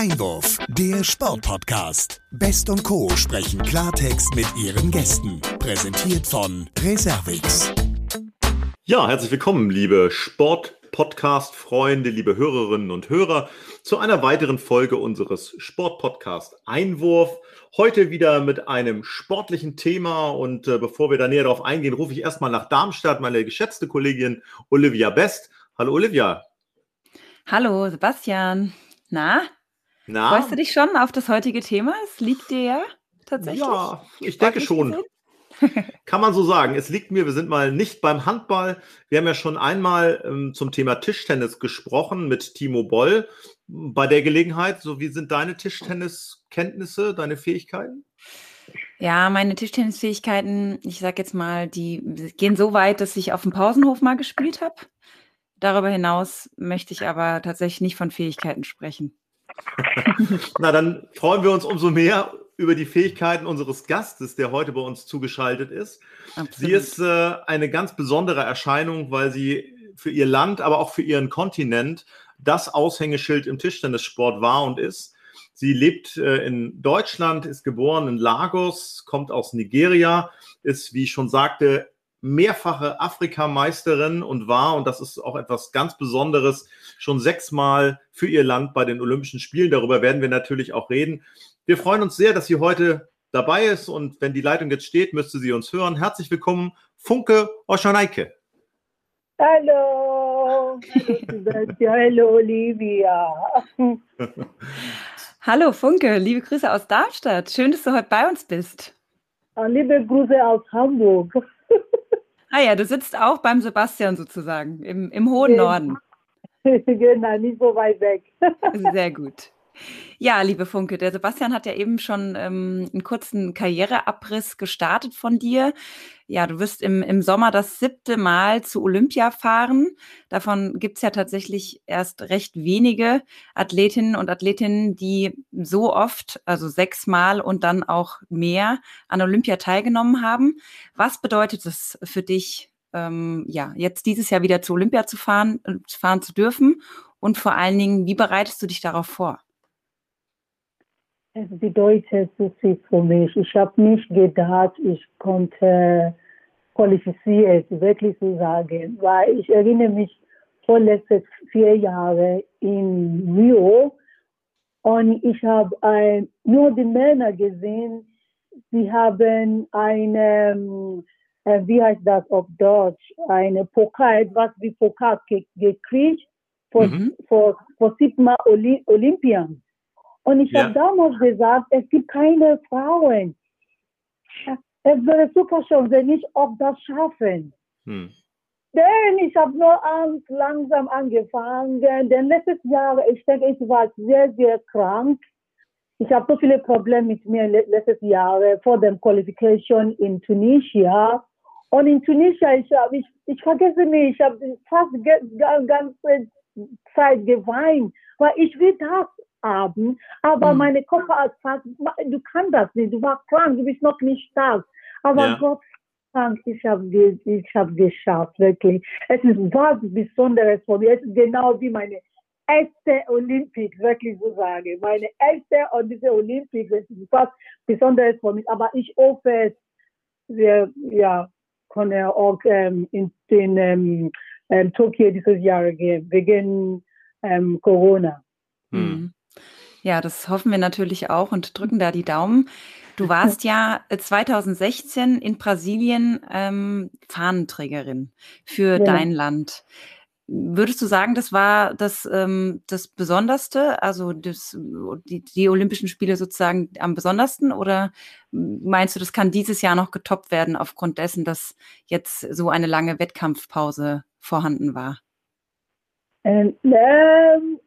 Einwurf, der Sportpodcast. Best und Co. sprechen Klartext mit ihren Gästen. Präsentiert von Reservix. Ja, herzlich willkommen, liebe Sport-Podcast-Freunde, liebe Hörerinnen und Hörer, zu einer weiteren Folge unseres Sport-Podcast Einwurf. Heute wieder mit einem sportlichen Thema und äh, bevor wir da näher darauf eingehen, rufe ich erstmal nach Darmstadt meine geschätzte Kollegin Olivia Best. Hallo Olivia. Hallo Sebastian. Na? Na? Freust du dich schon auf das heutige Thema? Es liegt dir ja tatsächlich. Ja, ich denke schon. Kann man so sagen. Es liegt mir, wir sind mal nicht beim Handball. Wir haben ja schon einmal ähm, zum Thema Tischtennis gesprochen mit Timo Boll. Bei der Gelegenheit, so wie sind deine Tischtenniskenntnisse, deine Fähigkeiten? Ja, meine Tischtennisfähigkeiten, ich sag jetzt mal, die gehen so weit, dass ich auf dem Pausenhof mal gespielt habe. Darüber hinaus möchte ich aber tatsächlich nicht von Fähigkeiten sprechen. Na, dann freuen wir uns umso mehr über die Fähigkeiten unseres Gastes, der heute bei uns zugeschaltet ist. Absolut. Sie ist äh, eine ganz besondere Erscheinung, weil sie für ihr Land, aber auch für ihren Kontinent das Aushängeschild im Tischtennissport war und ist. Sie lebt äh, in Deutschland, ist geboren in Lagos, kommt aus Nigeria, ist, wie ich schon sagte, mehrfache Afrikameisterin und war, und das ist auch etwas ganz Besonderes, schon sechsmal für ihr Land bei den Olympischen Spielen. Darüber werden wir natürlich auch reden. Wir freuen uns sehr, dass sie heute dabei ist und wenn die Leitung jetzt steht, müsste sie uns hören. Herzlich willkommen, Funke Oschanaike. Hallo, hallo Olivia. hallo Funke, liebe Grüße aus Darmstadt. Schön, dass du heute bei uns bist. Ah, liebe Grüße aus Hamburg. Ah ja, du sitzt auch beim Sebastian sozusagen, im, im hohen. Norden. genau, nicht so weit weg. Sehr gut. Ja, liebe Funke, der Sebastian hat ja eben schon ähm, einen kurzen Karriereabriss gestartet von dir. Ja, du wirst im, im Sommer das siebte Mal zu Olympia fahren. Davon gibt es ja tatsächlich erst recht wenige Athletinnen und Athletinnen, die so oft, also sechsmal und dann auch mehr an Olympia teilgenommen haben. Was bedeutet es für dich, ähm, ja, jetzt dieses Jahr wieder zu Olympia zu fahren, äh, fahren zu dürfen? Und vor allen Dingen, wie bereitest du dich darauf vor? Es bedeutet so viel für mich. Ich habe nicht gedacht, ich konnte qualifiziert, wirklich zu sagen, weil ich erinnere mich vor letzten vier Jahren in Rio und ich habe äh, nur die Männer gesehen, sie haben eine, äh, wie heißt das auf Deutsch, eine Pokal, etwas wie Pokal gekriegt vor, mhm. vor, vor siebmal Olympien. Und ich ja. habe damals gesagt, es gibt keine Frauen. Es wäre super schön, wenn ich auch das schaffen. Hm. Denn ich habe nur langsam angefangen. Denn letztes Jahr, ich denke, ich war sehr, sehr krank. Ich habe so viele Probleme mit mir letztes Jahr vor dem Qualification in Tunisia. Und in Tunisia, ich, hab, ich, ich vergesse mich, ich habe fast die ganze Zeit geweint, weil ich will das haben, aber mhm. meine Körper sagt, du kannst das nicht, du warst krank, du bist noch nicht stark. Aber ja. Gott Dank, ich habe ich hab geschafft, wirklich. Es ist was Besonderes für mich. Es ist genau wie meine erste Olympik, wirklich so sagen. Meine erste und diese Olympik, das ist was Besonderes für mich. Aber ich hoffe, es wir, ja, können auch ähm, in, in ähm, ähm, Tokio dieses Jahr gehen, wegen ähm, Corona. Hm. Ja, das hoffen wir natürlich auch und drücken da die Daumen. Du warst ja 2016 äh, in Brasilien ähm, Fahnenträgerin für ja. dein Land. Würdest du sagen, das war das, ähm, das Besonderste, also das, die, die Olympischen Spiele sozusagen am besondersten? Oder meinst du, das kann dieses Jahr noch getoppt werden aufgrund dessen, dass jetzt so eine lange Wettkampfpause vorhanden war? Ähm, ähm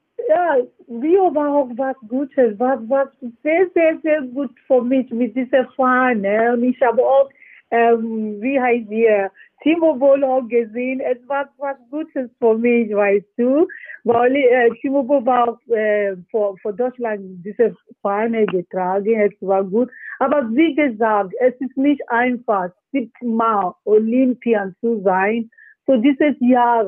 auch was Gutes, war, war sehr, sehr, sehr gut für mich mit dieser Fahne. Und ich habe auch, ähm, wie heißt ihr, Timo Boll auch gesehen. Es war was Gutes für mich, weißt du. Weil äh, Timo Boll war auch äh, für, für Deutschland diese Fahne getragen. Es war gut. Aber wie gesagt, es ist nicht einfach, siebmal Olympian zu sein. So dieses Jahr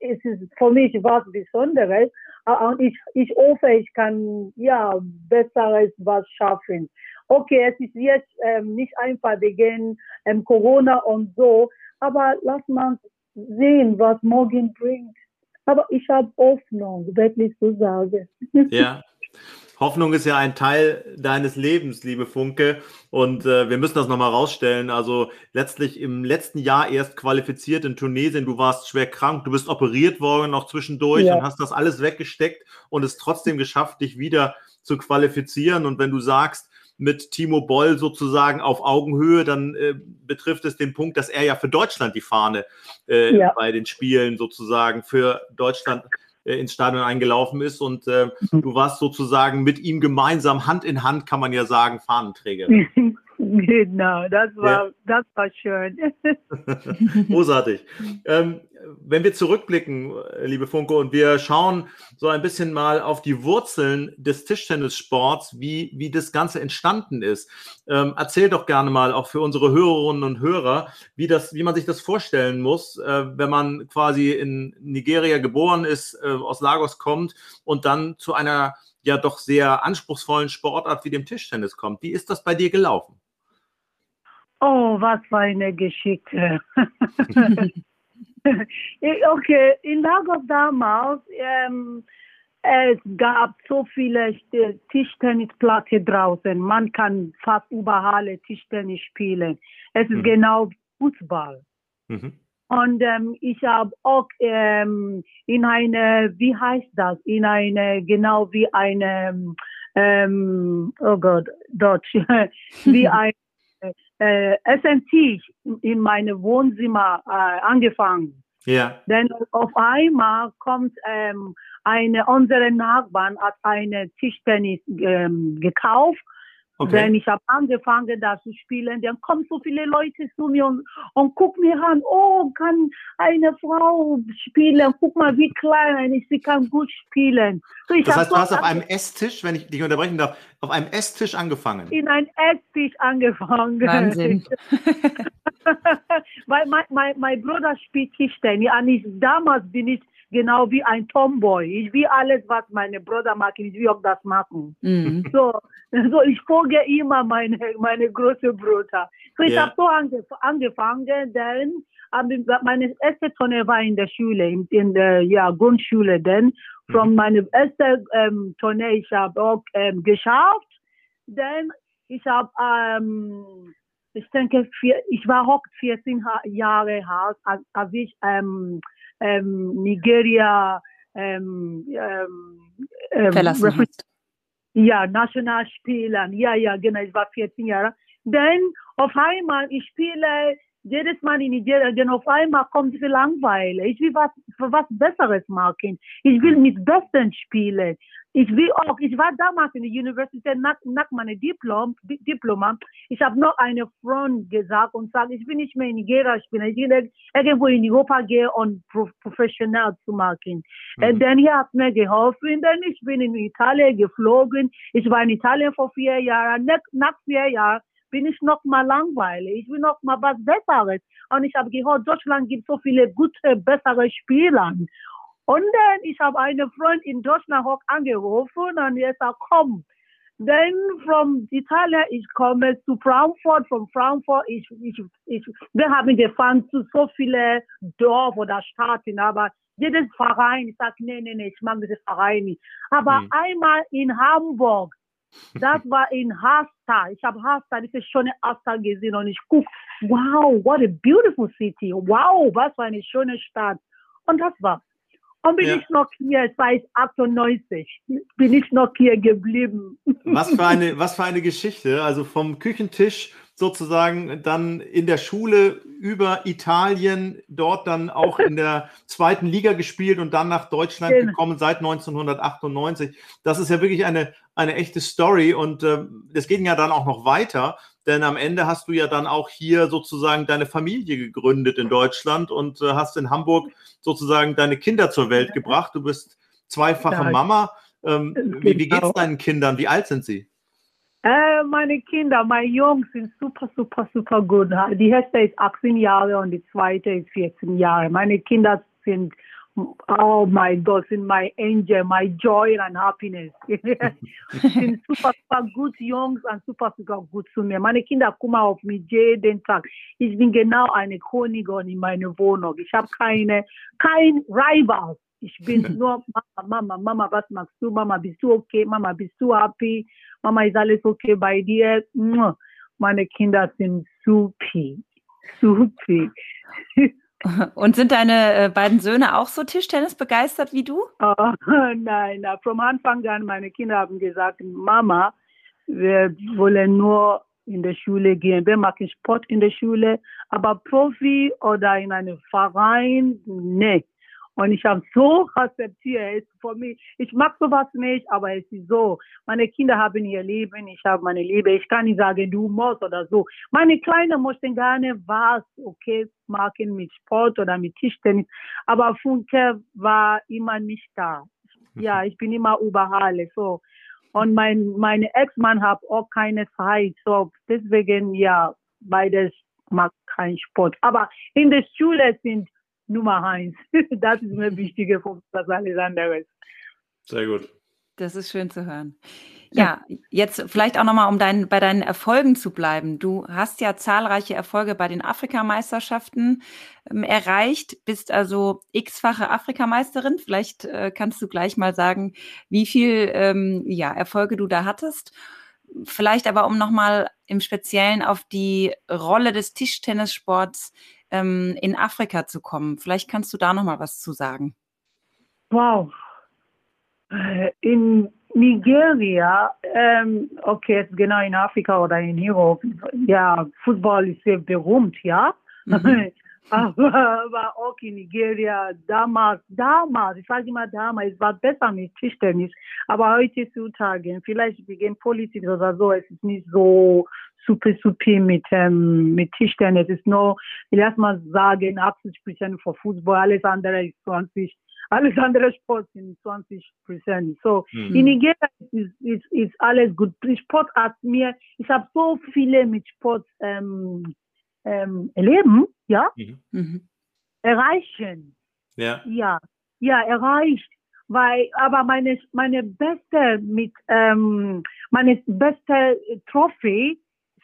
es ist für mich was Besonderes. Und ich, ich hoffe, ich kann ja besseres was schaffen. Okay, es ist jetzt ähm, nicht einfach wegen ähm, Corona und so, aber lass mal sehen, was morgen bringt. Aber ich habe Hoffnung, wirklich zu sagen. Ja. Hoffnung ist ja ein Teil deines Lebens, liebe Funke. Und äh, wir müssen das nochmal rausstellen. Also letztlich im letzten Jahr erst qualifiziert in Tunesien. Du warst schwer krank, du bist operiert worden noch zwischendurch ja. und hast das alles weggesteckt und es trotzdem geschafft, dich wieder zu qualifizieren. Und wenn du sagst, mit Timo Boll sozusagen auf Augenhöhe, dann äh, betrifft es den Punkt, dass er ja für Deutschland die Fahne äh, ja. bei den Spielen sozusagen für Deutschland ins Stadion eingelaufen ist und äh, mhm. du warst sozusagen mit ihm gemeinsam Hand in Hand, kann man ja sagen, Fahnenträgerin. Genau, das war, ja. das war schön. Großartig. Ähm, wenn wir zurückblicken, liebe Funke, und wir schauen so ein bisschen mal auf die Wurzeln des Tischtennissports, wie, wie das Ganze entstanden ist. Ähm, erzähl doch gerne mal auch für unsere Hörerinnen und Hörer, wie, das, wie man sich das vorstellen muss, äh, wenn man quasi in Nigeria geboren ist, äh, aus Lagos kommt und dann zu einer ja doch sehr anspruchsvollen Sportart wie dem Tischtennis kommt. Wie ist das bei dir gelaufen? Oh, was für eine Geschichte. okay, in Lagos damals, ähm, es gab so viele Tischtennisplätze draußen. Man kann fast überall Tischtennis spielen. Es ist mhm. genau Fußball. Mhm. Und ähm, ich habe auch ähm, in eine, wie heißt das, in eine, genau wie eine, ähm, oh Gott, Deutsch, wie ein äh, SNT in meinem Wohnzimmer äh, angefangen. Ja. Denn auf einmal kommt ähm, eine unserer Nachbarn hat eine Tischtennis ähm, gekauft Okay. Wenn ich habe angefangen, da zu spielen, dann kommen so viele Leute zu mir und, und gucken mir an, oh, kann eine Frau spielen? Guck mal, wie klein ist, sie kann gut spielen. So, das heißt, du hast auf einem Esstisch, wenn ich dich unterbrechen darf, auf einem Esstisch angefangen? In einem Esstisch angefangen. Wahnsinn. Weil mein, mein, mein Bruder spielt Tischtennis und ich, damals bin ich genau wie ein Tomboy. Ich will alles, was meine Brüder machen, ich will auch das machen. Mhm. So, so, ich folge immer meine, meine große Brüder. So, ich yeah. habe so angef angefangen, denn meine erste Tonne war in der Schule, in, in der ja, Grundschule, denn von mhm. meiner ersten ähm, Tonne, ich habe auch ähm, geschafft, denn ich habe, ähm, ich denke, vier, ich war auch 14 Jahre alt, als, als ich ähm, ähm, Nigeria ähm, ähm, ähm verlassen hast. Ja, Nationalspielern. Ja, ja, genau. Ich war 14 Jahre. Dann auf einmal, ich spiele jedes Mal in Nigeria, denn auf einmal kommt diese Langweile. Ich will was, was Besseres machen. Ich will mit Besten spielen. Ich will auch, ich war damals in der Universität nach, nach meinem Diplom, Diploma. Ich habe noch eine Freund gesagt und gesagt, ich will nicht mehr in Nigeria. Ich will irgendwo in Europa gehen und professionell zu machen. Mhm. Und dann hier hat mir geholfen. Dann ich bin in Italien geflogen. Ich war in Italien vor vier Jahren. Nach, nach vier Jahren bin ich noch mal langweilig. Ich will noch mal was Besseres. Und ich habe gehört, Deutschland gibt so viele gute, bessere Spieler. Und dann, ich habe einen Freund in Deutschland auch angerufen und er sagt, komm. Dann from Italien, ich komme zu Frankfurt, von Frankfurt, ich, ich, ich, wir haben gefahren zu so viele Dorf oder Staaten, aber jedes Verein, ich sage, nee, nee, nee, ich mag diese Verein nicht. Aber mhm. einmal in Hamburg, das war in Hasta. Ich habe Hasta, diese schöne Hasta gesehen und ich gucke, wow, what a beautiful city. Wow, was für eine schöne Stadt. Und das war's. Und bin ja. ich noch hier seit 98, bin ich noch hier geblieben. Was für eine, was für eine Geschichte. Also vom Küchentisch sozusagen dann in der Schule über Italien, dort dann auch in der zweiten Liga gespielt und dann nach Deutschland genau. gekommen seit 1998. Das ist ja wirklich eine, eine echte Story und äh, das geht ja dann auch noch weiter, denn am Ende hast du ja dann auch hier sozusagen deine Familie gegründet in Deutschland und äh, hast in Hamburg sozusagen deine Kinder zur Welt gebracht. Du bist zweifache Mama. Ähm, wie, wie geht es deinen Kindern? Wie alt sind sie? Äh, meine Kinder, meine Jungs sind super, super, super gut. Die erste ist 18 Jahre und die zweite ist 14 Jahre. Meine Kinder sind oh my God, sind my angel, my joy and happiness. sind super, super gut Jungs und super, super gut zu mir. Meine Kinder kommen auf mich jeden Tag. Ich bin genau eine Königin in meiner Wohnung. Ich habe keine, kein Rival. Ich bin nur Mama, Mama, Mama, was machst du? Mama, bist du okay? Mama, bist du happy? Mama, ist alles okay bei dir? Meine Kinder sind super, super. Und sind deine äh, beiden Söhne auch so Tischtennis begeistert wie du? Oh, nein, vom Anfang an, meine Kinder haben gesagt, Mama, wir wollen nur in der Schule gehen. Wir machen Sport in der Schule, aber Profi oder in einem Verein, nee. Und ich habe so akzeptiert. Für mich, ich mag sowas nicht, aber es ist so. Meine Kinder haben ihr Leben, ich habe meine Liebe. Ich kann nicht sagen, du musst oder so. Meine Kleinen möchten gerne was, okay, machen mit Sport oder mit Tischtennis. Aber Funke war immer nicht da. Ja, ich bin immer überall. So. Und mein, mein Ex-Mann hat auch keine Zeit. So, deswegen, ja, beides mag kein Sport. Aber in der Schule sind Nummer eins. Das ist mir wichtiger als alles andere. Sehr gut. Das ist schön zu hören. Ja, jetzt vielleicht auch nochmal, um dein, bei deinen Erfolgen zu bleiben. Du hast ja zahlreiche Erfolge bei den Afrikameisterschaften ähm, erreicht, bist also x-fache Afrikameisterin. Vielleicht äh, kannst du gleich mal sagen, wie viel ähm, ja, Erfolge du da hattest. Vielleicht aber, um nochmal im Speziellen auf die Rolle des Tischtennissports ähm, in Afrika zu kommen. Vielleicht kannst du da noch mal was zu sagen. Wow. Äh, in Nigeria, ähm, okay, genau in Afrika oder in Europe, ja, Fußball ist sehr berühmt, ja. Mhm. aber, aber auch in Nigeria damals, damals, ich sage immer damals, es war besser mit Tischtennis, aber heutzutage, vielleicht wegen Politik oder so, es ist nicht so super, super mit, ähm, mit Tischtennis. Es ist nur, ich lass mal sagen, 80 Prozent für Fußball, alles andere ist 20 alles andere Sport sind 20 Prozent. So, mhm. in Nigeria ist, ist, ist alles gut. Sport hat mir, ich habe so viele mit Sport ähm, ähm, erleben, ja, mhm. mhm. erreichen. Ja. Ja, ja, erreicht. Weil, aber meine, meine beste mit, ähm, meine beste Trophäe,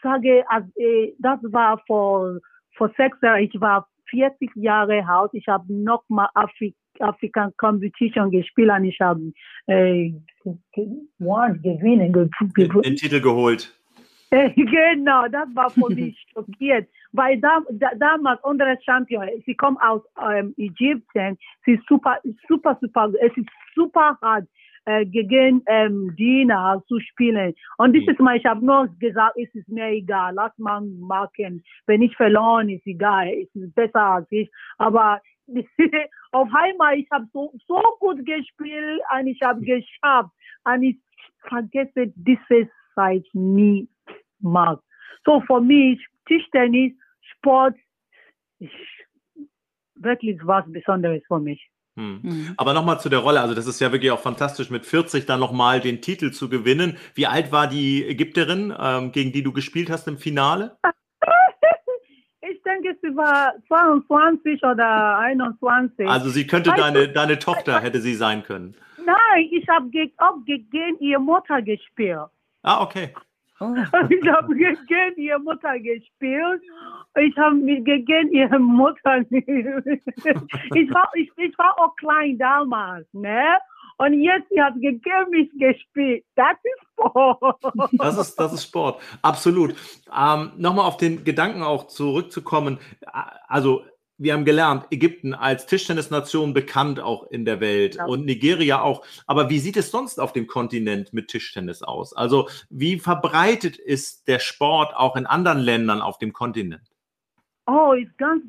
sage, also, äh, das war vor, vor sechs Jahren, ich war 40 Jahre alt, ich habe nochmal Afri African Competition gespielt und ich habe äh, gewonnen, gewinnen, den, den Titel geholt. genau, das war für mich schockiert, weil da, da, damals unsere Champion, sie kommt aus ähm, Ägypten, sie ist super, super, super, es ist super hart äh, gegen ähm, Dina zu spielen. Und dieses mhm. Mal, ich habe nur gesagt, es ist mir egal, lass mal machen. Wenn ich verloren, ist egal, es ist besser als ich. Aber auf einmal, ich habe so, so gut gespielt und ich habe geschafft. Und ich vergesse diese Zeit nie mag. So für mich, Tischtennis, Sport, ist wirklich was Besonderes für mich. Hm. Mhm. Aber nochmal zu der Rolle, also das ist ja wirklich auch fantastisch, mit 40 dann nochmal den Titel zu gewinnen. Wie alt war die Ägypterin, ähm, gegen die du gespielt hast im Finale? Ich denke, sie war 22 oder 21. Also sie könnte deine, deine Tochter, hätte sie sein können. Nein, ich habe auch gegen ihre Mutter gespielt. Ah, okay. Oh. Ich habe gegen ihre Mutter gespielt. Ich habe gegen ihre Mutter. ich, war, ich, ich war auch klein damals, ne? Und jetzt sie hat gegen mich gespielt. Das ist Sport. Das ist, das ist Sport. Absolut. Ähm, Nochmal auf den Gedanken auch zurückzukommen. Also wir haben gelernt, Ägypten als Tischtennisnation bekannt auch in der Welt ja. und Nigeria auch. Aber wie sieht es sonst auf dem Kontinent mit Tischtennis aus? Also wie verbreitet ist der Sport auch in anderen Ländern auf dem Kontinent? Oh, ist ganz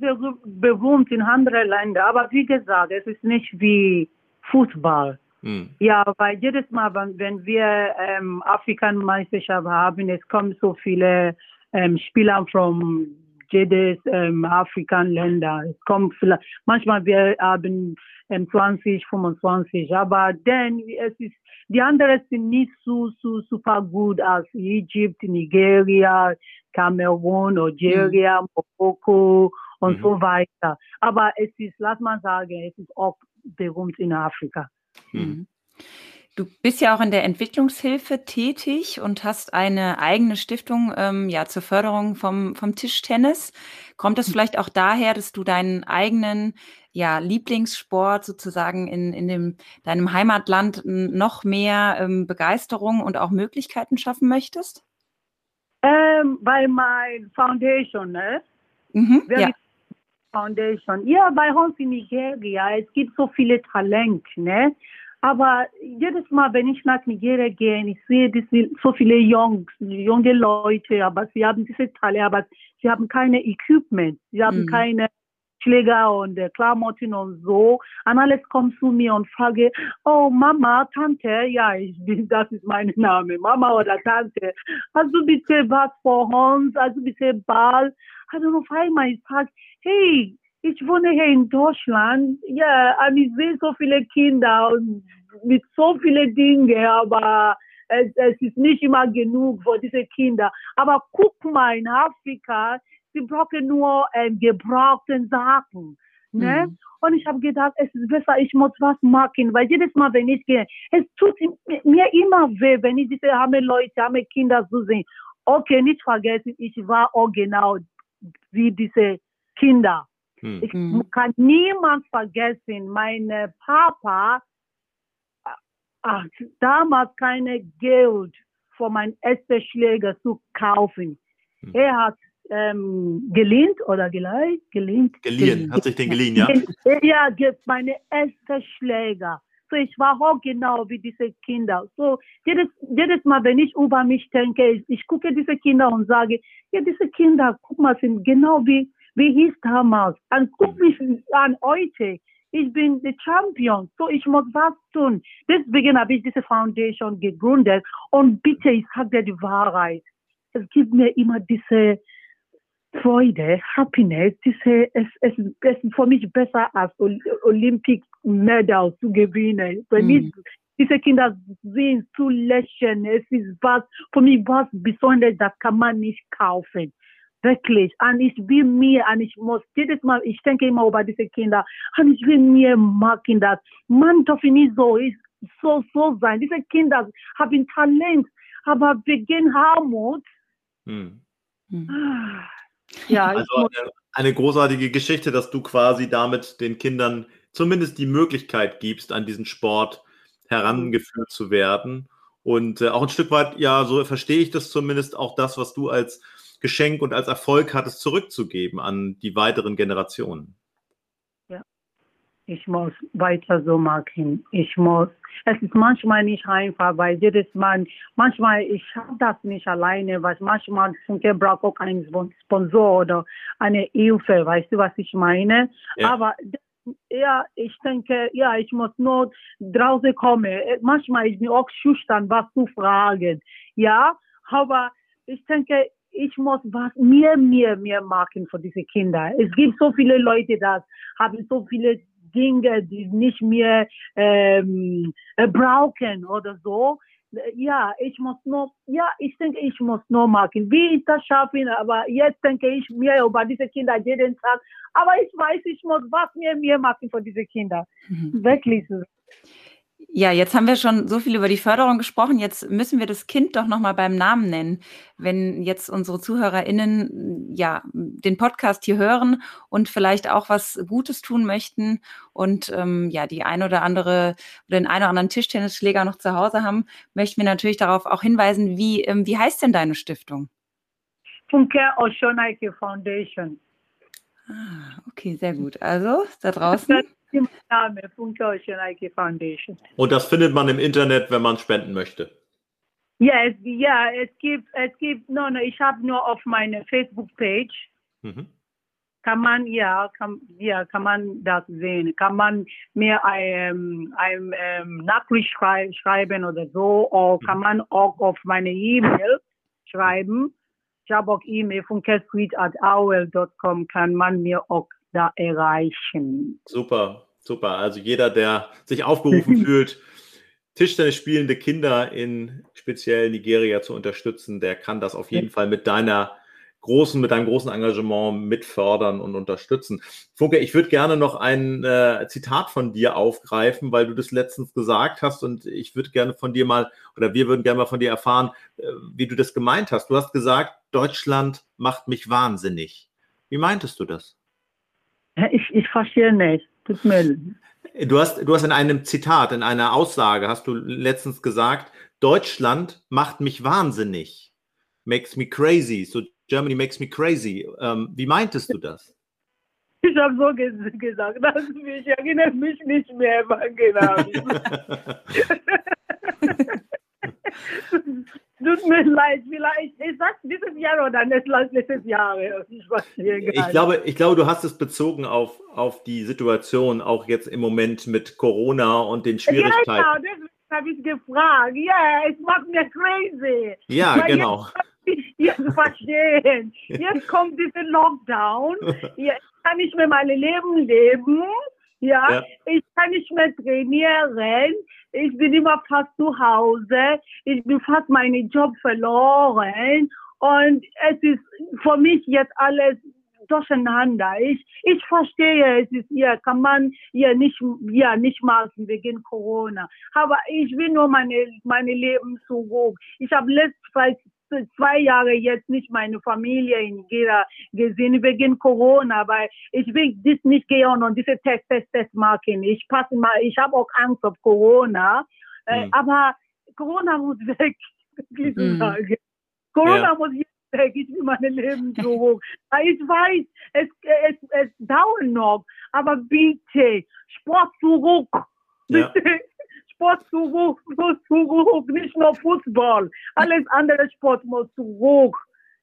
berühmt in anderen Ländern. Aber wie gesagt, es ist nicht wie Fußball. Hm. Ja, weil jedes Mal, wenn wir ähm, Afrikanmeisterschaft haben, es kommen so viele ähm, Spieler von jedes ähm, Afrikanländer. Es kommt vielleicht, manchmal wir haben ähm, 20, 25, aber dann es ist die anderen sind nicht so, so super gut als Ägypten, Nigeria, Kamerun, Algeria, mhm. Marokko und mhm. so weiter. Aber es ist, lass mal sagen, es ist auch berühmt in Afrika. Mhm. Du bist ja auch in der Entwicklungshilfe tätig und hast eine eigene Stiftung ähm, ja, zur Förderung vom, vom Tischtennis. Kommt es vielleicht auch daher, dass du deinen eigenen ja, Lieblingssport sozusagen in, in dem, deinem Heimatland noch mehr ähm, Begeisterung und auch Möglichkeiten schaffen möchtest? Ähm, bei meiner Foundation, ne? Mhm, ja. Foundation. Ja, bei uns in Nigeria, es gibt so viele Talente, ne? Aber jedes Mal, wenn ich nach Nigeria gehe, ich sehe diese, so viele Jungs, junge Leute, aber sie haben diese Talente, aber sie haben keine Equipment, sie haben mhm. keine Schläger und äh, Klamotten und so. Und alles kommt zu mir und frage, oh Mama, Tante, ja, ich bin, das ist mein Name, Mama oder Tante. Hast du bitte was für uns? Hast du bitte Ball? Also auf einmal ich sage, hey, ich wohne hier in Deutschland, ja, und ich sehe so viele Kinder mit so vielen Dingen, aber es, es ist nicht immer genug für diese Kinder. Aber guck mal in Afrika, sie brauchen nur ähm, gebrauchte Sachen. Ne? Mhm. Und ich habe gedacht, es ist besser, ich muss was machen, weil jedes Mal, wenn ich gehe, es tut mir immer weh, wenn ich diese arme Leute, arme Kinder so sehe. Okay, nicht vergessen, ich war auch genau wie diese Kinder. Hm. Ich hm. kann niemand vergessen, mein Papa hat damals keine Geld für mein ersten Schläger zu kaufen. Hm. Er hat ähm, gelehnt oder geleiht, gelehnt. Geliehen, hat sich den geliehen, ja? Ja, meine ersten Schläger. So, ich war auch genau wie diese Kinder. So, jedes, jedes Mal, wenn ich über mich denke, ich, ich gucke diese Kinder und sage, ja, diese Kinder, guck mal, sind genau wie wie hieß damals? Und guck mich an heute. Ich bin der Champion, so ich muss was tun. Deswegen habe ich diese Foundation gegründet. Und bitte, ich sage dir die Wahrheit. Es gibt mir immer diese Freude, Happiness, diese, es, es, es ist für mich besser als Olympic Medal zu gewinnen. Für mich, mm. diese Kinder sind zu lächeln. Es ist was, für mich was Besonderes, das kann man nicht kaufen. Wirklich. Und ich will mir, und ich muss jedes Mal, ich denke immer über diese Kinder, und ich will mir machen das. Man darf nicht so, ist so, so sein. Diese Kinder haben Talent, aber wegen Armut. Hm. Ja, also eine, eine großartige Geschichte, dass du quasi damit den Kindern zumindest die Möglichkeit gibst, an diesen Sport herangeführt zu werden. Und äh, auch ein Stück weit, ja, so verstehe ich das zumindest, auch das, was du als Geschenk und als Erfolg hat, es zurückzugeben an die weiteren Generationen. Ja, ich muss weiter so machen. Ich muss. Es ist manchmal nicht einfach, weil jedes Mal, manchmal, ich schaffe das nicht alleine, weil manchmal Funke braucht auch einen Sponsor oder eine Hilfe, weißt du, was ich meine? Ja. Aber ja, ich denke, ja, ich muss nur draußen kommen. Manchmal ist mir auch schüchtern, was zu fragen. Ja, aber ich denke, ich muss was mehr, mehr, mehr machen für diese Kinder. Es gibt so viele Leute, die haben so viele Dinge, die nicht mehr ähm, äh, brauchen oder so. Ja, ich muss nur, ja, ich denke, ich muss nur machen. Wie ich das schaffen, aber jetzt denke ich mehr über diese Kinder jeden Tag. Aber ich weiß, ich muss was mehr, mehr machen für diese Kinder. Mhm. Wirklich. Ja, jetzt haben wir schon so viel über die Förderung gesprochen. Jetzt müssen wir das Kind doch noch mal beim Namen nennen. Wenn jetzt unsere ZuhörerInnen ja den Podcast hier hören und vielleicht auch was Gutes tun möchten und ähm, ja die ein oder andere oder den einen oder anderen Tischtennisschläger noch zu Hause haben, möchten wir natürlich darauf auch hinweisen, wie, ähm, wie heißt denn deine Stiftung? Funke Oshonaike Foundation. Ah, okay, sehr gut. Also da draußen. Name Funke Oshonaike Foundation. Und das findet man im Internet, wenn man spenden möchte. Ja, es, ja, es gibt, es gibt, no, no, ich habe nur auf meiner Facebook-Page. Mhm. Kann man, ja, kann, ja, kann man das sehen. Kann man mir ein, ein, ein Nachricht schrei schreiben oder so, oder kann man auch auf meine E-Mail schreiben. Ich habe auch E-Mail von catsuite.aol.com, kann man mir auch da erreichen. Super, super. Also jeder, der sich aufgerufen fühlt, Tischtennis spielende Kinder in speziell Nigeria zu unterstützen, der kann das auf jeden Fall mit deiner großen, mit deinem großen Engagement mitfördern und unterstützen. Funke, ich würde gerne noch ein äh, Zitat von dir aufgreifen, weil du das letztens gesagt hast und ich würde gerne von dir mal, oder wir würden gerne mal von dir erfahren, äh, wie du das gemeint hast. Du hast gesagt, Deutschland macht mich wahnsinnig. Wie meintest du das? Ich, ich verstehe nicht. Tut mir Du hast, du hast in einem Zitat, in einer Aussage, hast du letztens gesagt, Deutschland macht mich wahnsinnig. Makes me crazy. So Germany makes me crazy. Ähm, wie meintest du das? Ich habe so gesagt, dass ich erinnere mich nicht mehr genau. Tut mir leid, vielleicht ist das dieses Jahr oder letztes Jahr. Ich, ich, glaube, ich glaube, du hast es bezogen auf, auf die Situation, auch jetzt im Moment mit Corona und den Schwierigkeiten. Ja, genau, deswegen habe ich gefragt. Ja, es macht mir crazy. Ja, Weil genau. Jetzt, jetzt verstehen. Jetzt kommt dieser Lockdown. Jetzt kann ich mir mein Leben leben. Ja, ja, ich kann nicht mehr trainieren. Ich bin immer fast zu Hause. Ich bin fast meinen Job verloren. Und es ist für mich jetzt alles durcheinander. Ich, ich verstehe, es ist hier, kann man hier nicht, ja, nicht machen wegen Corona. Aber ich will nur meine, meine Leben zurück. Ich habe letztes zwei Jahre jetzt nicht meine Familie in Nigeria gesehen wegen Corona, weil ich will das nicht gehen und diese Test, Test, Test machen. Ich passe mal, ich habe auch Angst auf Corona, äh, mhm. aber Corona muss weg, wirklich mhm. sagen. Corona ja. muss jetzt weg, ich will mein Leben zurück. ich weiß, es, es, es dauert noch, aber bitte, Sport zurück. Ja. Sport zurück, muss zurück, nicht nur Fußball. Alles andere Sport muss zurück.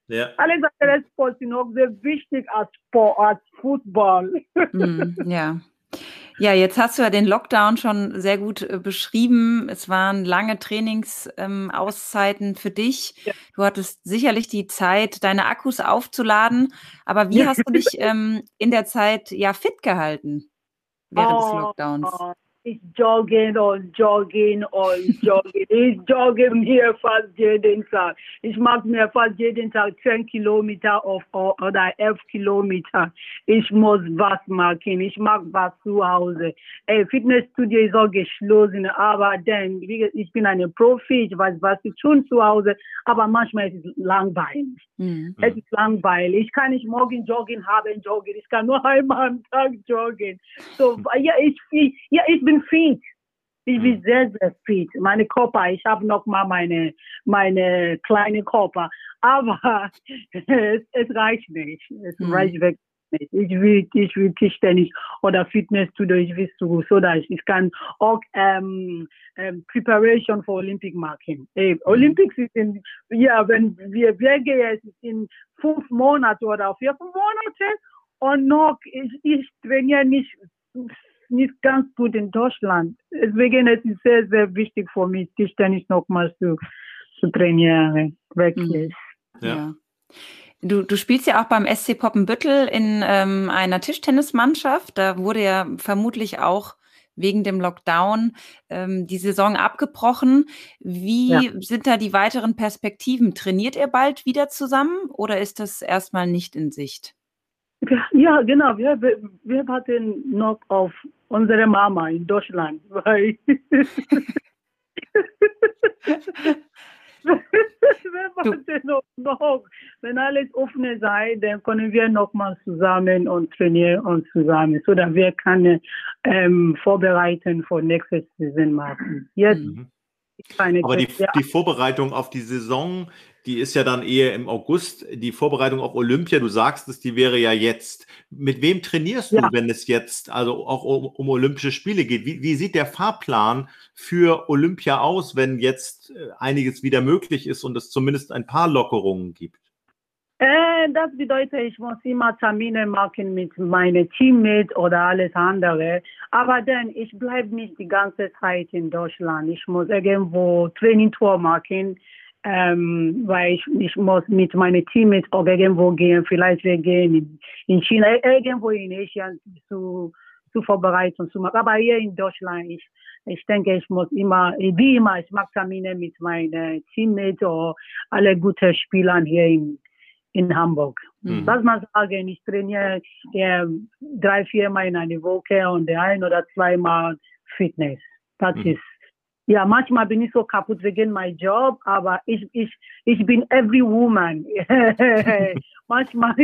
Ja. Alles andere Sport sind auch sehr wichtig als Sport, als Fußball. Mm, ja. Ja, jetzt hast du ja den Lockdown schon sehr gut äh, beschrieben. Es waren lange Trainingsauszeiten ähm, für dich. Ja. Du hattest sicherlich die Zeit, deine Akkus aufzuladen. Aber wie ja. hast du dich ähm, in der Zeit ja fit gehalten während oh, des Lockdowns? It's jogging und jogging und jogging. ich jogge mir fast jeden Tag. Ich mache mir fast jeden Tag 10 Kilometer auf, oder 11 Kilometer. Ich muss was machen. Ich mache was zu Hause. Ey, Fitnessstudio ist auch geschlossen, aber dann, ich bin eine Profi, ich weiß, was ich tun zu Hause, aber manchmal ist es langweilig. Mhm. Es ist langweilig. Ich kann nicht morgen joggen haben, joggen. Ich kann nur einmal am Tag joggen. So, ja, ich, ja, ich bin bin fit. Ich bin mhm. sehr, sehr fit. Meine Körper, ich habe noch mal meine, meine kleine Körper. Aber es, es reicht nicht. Es mhm. reicht wirklich nicht. Ich will, ich will Tischtennis oder Fitnessstudio, ich will so, so dass ich kann auch ähm, ähm, Preparation for Olympic machen. Mhm. Olympics ist in, ja, wenn wir, es ist in fünf Monaten oder vier Monate und noch, ich, ich trainiere nicht nicht ganz gut in Deutschland. Deswegen ist es sehr, sehr wichtig für mich, Tischtennis nochmal zu, zu trainieren. Wirklich. Ja. ja. Du, du spielst ja auch beim SC Poppenbüttel in ähm, einer Tischtennismannschaft. Da wurde ja vermutlich auch wegen dem Lockdown ähm, die Saison abgebrochen. Wie ja. sind da die weiteren Perspektiven? Trainiert ihr bald wieder zusammen oder ist das erstmal nicht in Sicht? Ja, genau. Wir, wir warten noch auf unsere Mama in Deutschland. Weil noch, noch. Wenn alles offen sei, dann können wir nochmal zusammen und trainieren und zusammen, so dass wir können ähm, vorbereiten für nächste Saison machen. Jetzt mhm. Aber die, die, Vorbereitung auf die Saison die ist ja dann eher im August. Die Vorbereitung auf Olympia, du sagst es, die wäre ja jetzt. Mit wem trainierst ja. du, wenn es jetzt also auch um, um Olympische Spiele geht? Wie, wie, sieht der Fahrplan für Olympia aus, wenn jetzt äh, einiges wieder möglich ist und es zumindest ein paar Lockerungen gibt? Äh, das bedeutet, ich muss immer Termine machen mit meinen Teammates oder alles andere. Aber dann, ich bleibe nicht die ganze Zeit in Deutschland. Ich muss irgendwo Trainingtour machen ähm, weil ich, ich muss mit meinem Team mit auch irgendwo gehen, vielleicht wir gehen in, in China, irgendwo in Asien zu, zu vorbereiten zu machen. Aber hier in Deutschland, ich, ich denke, ich muss immer, wie immer, ich mache Termine mit meinen Teammates oder alle guten Spielern hier in, in Hamburg. Mhm. Lass mal sagen, ich trainiere äh, drei, viermal in einer Woche und ein oder zweimal Fitness. Das mhm. ist ja, manchmal bin ich so kaputt wegen meinem Job, aber ich, ich, ich bin every woman. manchmal,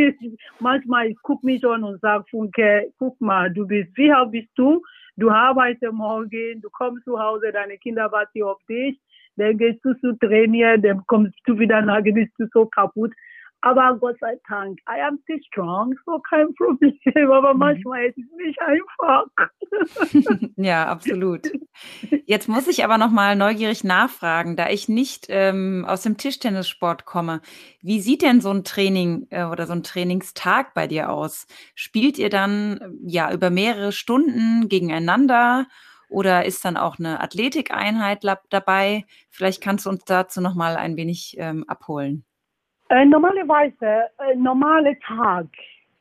manchmal ich gucke mich an und sage, Funke, guck mal, du bist, wie alt bist du? Du arbeitest morgen, du kommst zu Hause, deine Kinder warten auf dich, dann gehst du zu trainieren, dann kommst du wieder nach, bist du so kaputt. Aber Gott sei Dank, I am still strong, so kein Problem. Aber mhm. manchmal ist es nicht einfach. ja, absolut. Jetzt muss ich aber noch mal neugierig nachfragen, da ich nicht ähm, aus dem Tischtennissport komme. Wie sieht denn so ein Training äh, oder so ein Trainingstag bei dir aus? Spielt ihr dann ja über mehrere Stunden gegeneinander? Oder ist dann auch eine Athletikeinheit dabei? Vielleicht kannst du uns dazu noch mal ein wenig ähm, abholen. Äh, normalerweise, äh, normaler Tag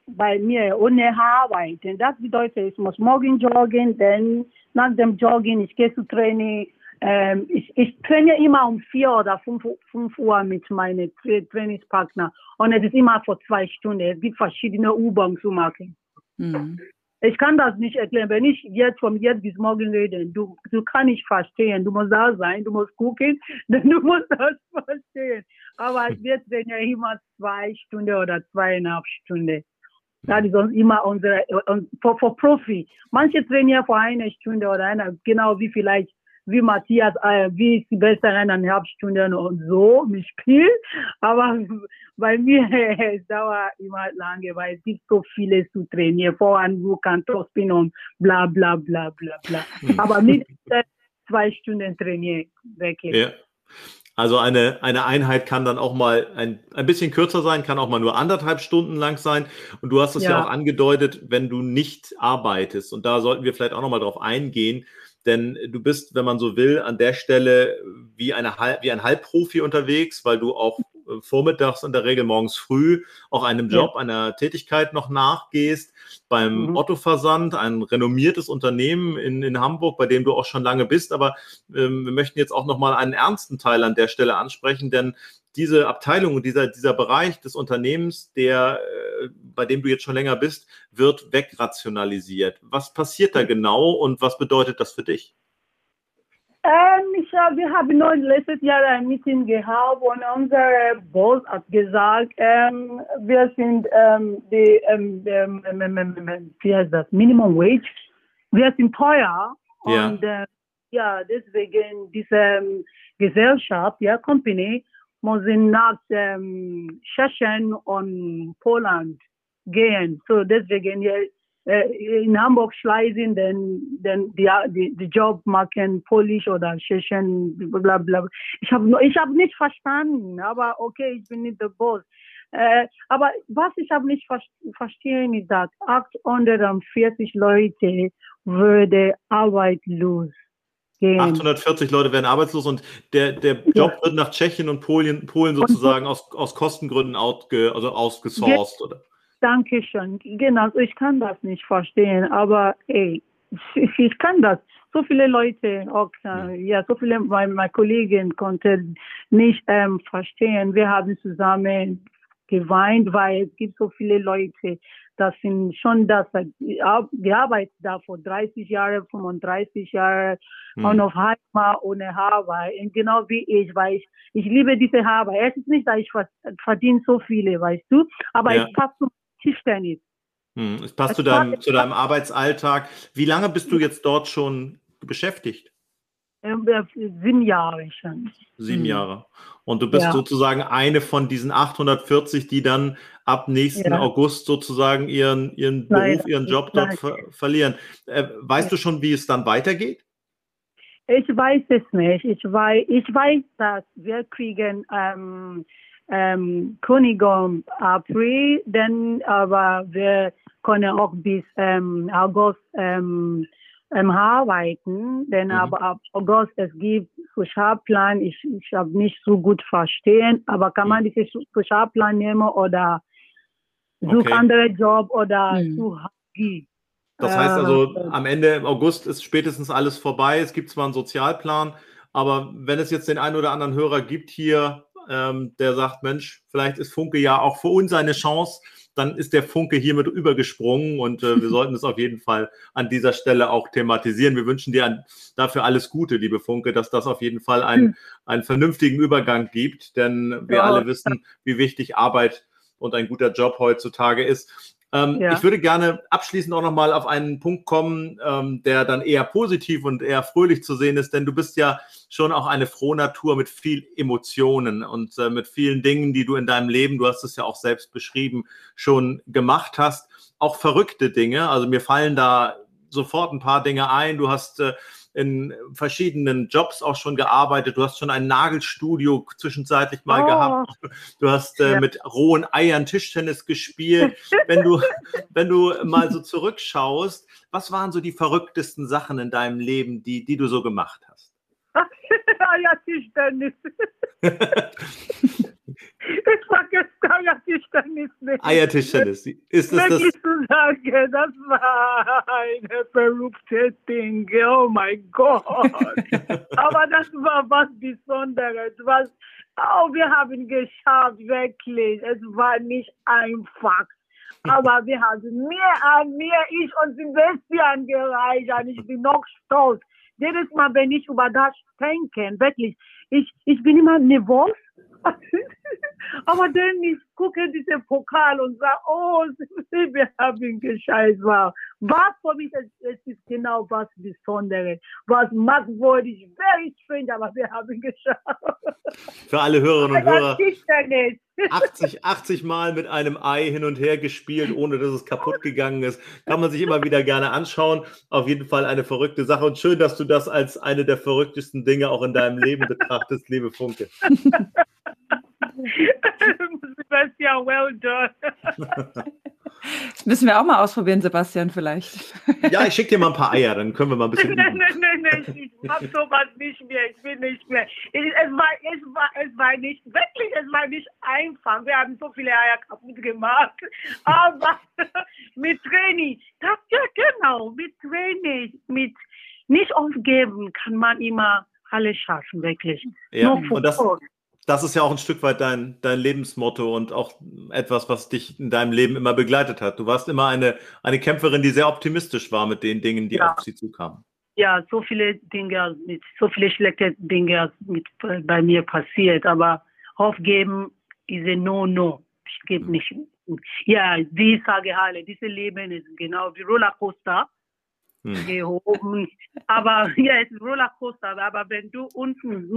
bei mir ohne Arbeiten. Das bedeutet, ich muss morgen joggen, dann nach dem Joggen, ich gehe zu Training. Ähm, ich, ich trainiere immer um vier oder fünf, fünf Uhr mit meinem Trainingspartner und es ist immer vor zwei Stunden. Es gibt verschiedene Übungen zu machen. Mhm. Ich kann das nicht erklären. Wenn ich jetzt von jetzt bis morgen rede, du, du kannst nicht verstehen. Du musst da sein, du musst gucken, denn du musst das verstehen. Aber es wird dann ja immer zwei Stunden oder zweieinhalb Stunden. Das ist sonst immer unsere, für, für Profi. Manche trainieren vor einer Stunde oder einer, genau wie vielleicht wie Matthias, äh, wie Silvester eineinhalb Stunden und so mit Spiel. Aber bei mir es dauert immer lange, weil es gibt so vieles zu trainieren. Voran, Rückhand, Topspin und bla bla bla bla bla. Hm. Aber mit zwei Stunden trainieren, wirklich. Ja. Also eine, eine Einheit kann dann auch mal ein, ein bisschen kürzer sein, kann auch mal nur anderthalb Stunden lang sein. Und du hast es ja. ja auch angedeutet, wenn du nicht arbeitest. Und da sollten wir vielleicht auch nochmal drauf eingehen. Denn du bist, wenn man so will, an der Stelle wie, eine, wie ein Halbprofi unterwegs, weil du auch vormittags in der Regel morgens früh auch einem Job, ja. einer Tätigkeit noch nachgehst. Beim mhm. Otto-Versand, ein renommiertes Unternehmen in, in Hamburg, bei dem du auch schon lange bist. Aber ähm, wir möchten jetzt auch nochmal einen ernsten Teil an der Stelle ansprechen, denn diese Abteilung und dieser, dieser Bereich des Unternehmens, der, äh, bei dem du jetzt schon länger bist, wird wegrationalisiert. Was passiert da genau und was bedeutet das für dich? Ähm, ich wir haben noch letztes Jahr ein Meeting gehabt und unser Boss hat gesagt, ähm, wir sind ähm, die, wie heißt das, Minimum Wage. Wir sind teuer ja. und äh, ja, deswegen diese Gesellschaft, ja, Company, müssen nach Tschechien und Poland gehen. So deswegen ja, in Hamburg schleißen, denn, denn die, die, die Job machen Polish oder Tschechen, bla bla. Ich habe ich hab nicht verstanden, aber okay, ich bin nicht der Boss. Äh, aber was ich habe nicht ver verstehen ist, dass 840 Leute würde arbeitslos gehen. 840 Leute werden arbeitslos und der, der Job ja. wird nach Tschechien und Polen, Polen sozusagen und, aus, aus Kostengründen outge, also ausgesourced, oder? Dankeschön. Genau, ich kann das nicht verstehen, aber ey, ich kann das. So viele Leute, auch, äh, ja, so viele meiner Kollegen konnten nicht ähm, verstehen. Wir haben zusammen geweint, weil es gibt so viele Leute, das sind schon das gearbeitet da vor 30 Jahren, 35 Jahren hm. und auf Heimat ohne Arbeit. Und genau wie ich, weil ich, ich liebe diese Arbeit. Es ist nicht, dass ich verdiene so viele, weißt du, aber ja. passt zum Tischtennis. Hm. Es passt es zu, deinem, zu deinem Arbeitsalltag. Wie lange bist du jetzt dort schon beschäftigt? Sieben Jahre schon. Sieben hm. Jahre. Und du bist ja. sozusagen eine von diesen 840, die dann ab nächsten ja. August sozusagen ihren, ihren Beruf, ihren Job dort ver verlieren. Äh, weißt du schon, wie es dann weitergeht? Ich weiß es nicht. Ich weiß, ich weiß dass wir kriegen ähm, ähm, Kündigung April, dann aber wir können auch bis ähm, August ähm, ähm, arbeiten, denn mhm. aber ab August es gibt Sozialplan, ich, ich habe nicht so gut verstehen, aber kann man mhm. diesen Sozialplan nehmen oder such okay. andere Job oder mhm. such Das heißt also, äh, am Ende im August ist spätestens alles vorbei. Es gibt zwar einen Sozialplan, aber wenn es jetzt den einen oder anderen Hörer gibt hier ähm, der sagt, Mensch, vielleicht ist Funke ja auch für uns eine Chance, dann ist der Funke hiermit übergesprungen und äh, wir sollten es auf jeden Fall an dieser Stelle auch thematisieren. Wir wünschen dir an, dafür alles Gute, liebe Funke, dass das auf jeden Fall ein, hm. einen vernünftigen Übergang gibt, denn wir ja. alle wissen, wie wichtig Arbeit und ein guter Job heutzutage ist. Ähm, ja. Ich würde gerne abschließend auch nochmal auf einen Punkt kommen, ähm, der dann eher positiv und eher fröhlich zu sehen ist, denn du bist ja schon auch eine frohe Natur mit viel Emotionen und äh, mit vielen Dingen, die du in deinem Leben, du hast es ja auch selbst beschrieben, schon gemacht hast. Auch verrückte Dinge. Also mir fallen da sofort ein paar Dinge ein. Du hast äh, in verschiedenen Jobs auch schon gearbeitet. Du hast schon ein Nagelstudio zwischenzeitlich mal oh. gehabt. Du hast äh, ja. mit rohen Eiern Tischtennis gespielt. wenn du, wenn du mal so zurückschaust, was waren so die verrücktesten Sachen in deinem Leben, die, die du so gemacht hast? Eiertischtennis. ich vergesse Eiertischtennis nicht. Eiertischtennis. Ist das das? zu sagen, das war ein verrücktes Ding. Oh mein Gott. Aber das war was Besonderes. Was, oh, wir haben geschafft, wirklich. Es war nicht einfach. Aber wir haben mehr an mir, ich und Sebastian gereicht. Und ich bin noch stolz jedes Mal, wenn ich über das denke, wirklich, ich, ich bin immer nervös. Aber dann ich gucke diesen Pokal und sage, oh, wir haben gescheit war. Was für mich, es ist genau was Besonderes. Was merkwürdig, very strange, aber wir haben geschafft. Für alle Hörerinnen und Hörer. 80, 80 Mal mit einem Ei hin und her gespielt, ohne dass es kaputt gegangen ist. Kann man sich immer wieder gerne anschauen. Auf jeden Fall eine verrückte Sache. Und schön, dass du das als eine der verrücktesten Dinge auch in deinem Leben betrachtest, liebe Funke. Sebastian, well done. Das müssen wir auch mal ausprobieren, Sebastian, vielleicht. Ja, ich schicke dir mal ein paar Eier, dann können wir mal ein bisschen. Nein, nein, nein, nein, ich mach sowas nicht mehr. Ich will nicht mehr. Es war, es war, es war nicht, wirklich, es war nicht einfach. Wir haben so viele Eier kaputt gemacht. Aber mit Training, das, ja, genau, mit Training, mit nicht aufgeben, kann man immer alles schaffen, wirklich. Ja, und das, das ist ja auch ein Stück weit dein, dein Lebensmotto und auch etwas, was dich in deinem Leben immer begleitet hat. Du warst immer eine, eine Kämpferin, die sehr optimistisch war mit den Dingen, die ja. auf sie zukamen. Ja, so viele Dinge, mit, so viele schlechte Dinge mit, bei mir passiert, aber aufgeben ist ein No-No. Ich gebe mhm. nicht. Ja, die sage alle, dieses Leben ist genau wie Rollercoaster hm. gehoben. Aber ja, es ist Rollercoaster. Aber wenn du unten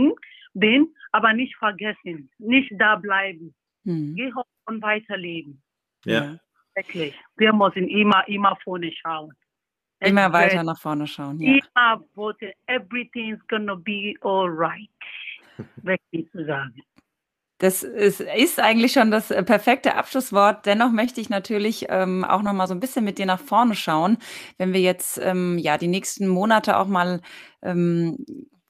bist, aber nicht vergessen, nicht da bleiben. Hm. Geh hoch und weiterleben. Ja. Wirklich. Wir müssen immer, immer vorne schauen. Immer weiter nach vorne schauen. Ja. Immer everything everything's gonna be alright. Wirklich zu sagen. Das ist, ist, eigentlich schon das äh, perfekte Abschlusswort. Dennoch möchte ich natürlich ähm, auch noch mal so ein bisschen mit dir nach vorne schauen, wenn wir jetzt ähm, ja die nächsten Monate auch mal ähm,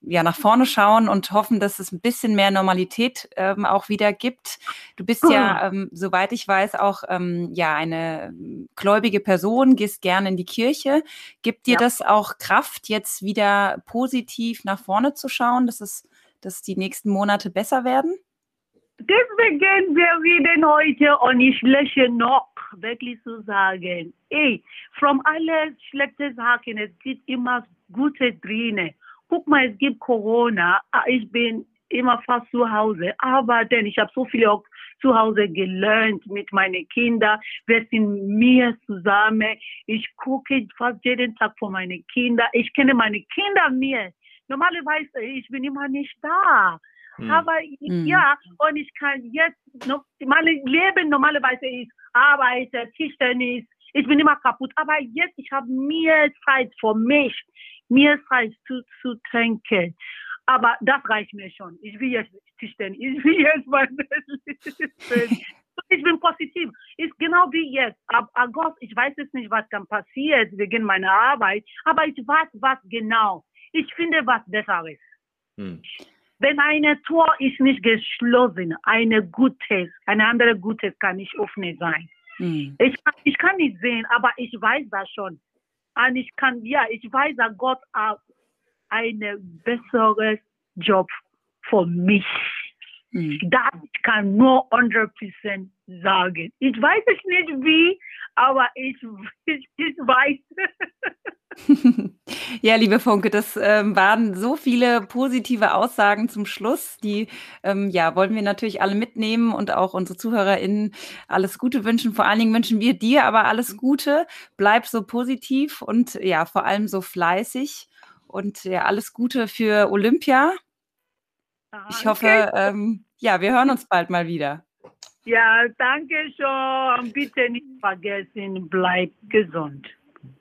ja nach vorne schauen und hoffen, dass es ein bisschen mehr Normalität ähm, auch wieder gibt. Du bist ja, ähm, soweit ich weiß, auch ähm, ja eine gläubige Person, gehst gerne in die Kirche. Gibt dir ja. das auch Kraft, jetzt wieder positiv nach vorne zu schauen, dass es, dass die nächsten Monate besser werden? Deswegen, wir reden heute und ich lächle noch, wirklich zu sagen, ey, von allen schlechten Sachen, es gibt immer gute drinne. Guck mal, es gibt Corona, ah, ich bin immer fast zu Hause, aber denn ich habe so viel auch zu Hause gelernt mit meinen Kindern. Wir sind mir zusammen. Ich gucke fast jeden Tag für meine Kinder. Ich kenne meine Kinder mir. Normalerweise, ich bin immer nicht da. Mhm. Aber mhm. ja, und ich kann jetzt, noch, mein Leben normalerweise ist Arbeiter, Tischtennis, ich bin immer kaputt. Aber jetzt, ich habe mehr Zeit für mich, mehr Zeit zu, zu trinken. Aber das reicht mir schon. Ich will jetzt Tischtennis, ich will jetzt mein Ich bin positiv. Ist genau wie jetzt. Ab August, ich weiß jetzt nicht, was dann passiert wegen meiner Arbeit, aber ich weiß, was genau. Ich finde was Besseres. Hm. Wenn eine Tor ist nicht geschlossen, eine gutes, eine andere gutes kann nicht offen sein. Mhm. Ich, ich kann nicht sehen, aber ich weiß das schon. Und ich kann, ja, ich weiß, dass Gott hat einen besseren Job für mich. Mhm. Das kann nur 100% sagen. Ich weiß es nicht wie, aber ich, ich, ich weiß. ja, liebe Funke, das ähm, waren so viele positive Aussagen zum Schluss. Die ähm, ja, wollen wir natürlich alle mitnehmen und auch unsere ZuhörerInnen alles Gute wünschen. Vor allen Dingen wünschen wir dir aber alles Gute. Bleib so positiv und ja, vor allem so fleißig. Und ja, alles Gute für Olympia. Ich hoffe, ähm, ja, wir hören uns bald mal wieder. Ja, danke schon. Bitte nicht vergessen, bleib gesund.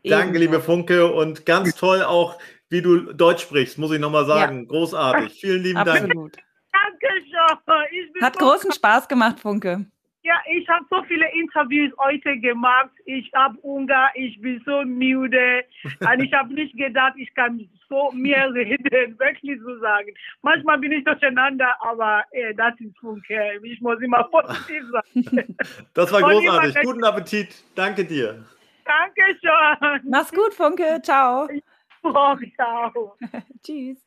Danke, liebe Funke. Und ganz toll auch, wie du Deutsch sprichst, muss ich nochmal sagen. Ja. Großartig. Vielen lieben Absolut. Dank. Danke schon. Hat großen Spaß gemacht, Funke. Ja, ich habe so viele Interviews heute gemacht. Ich habe Hunger, ich bin so müde. Und ich habe nicht gedacht, ich kann vor mir reden, wirklich so sagen. Manchmal bin ich durcheinander, aber äh, das ist Funke. Ich muss immer positiv sein. Das war großartig. Guten Appetit. Danke dir. Danke schon. Mach's gut, Funke. Ciao. Oh, ciao. Tschüss.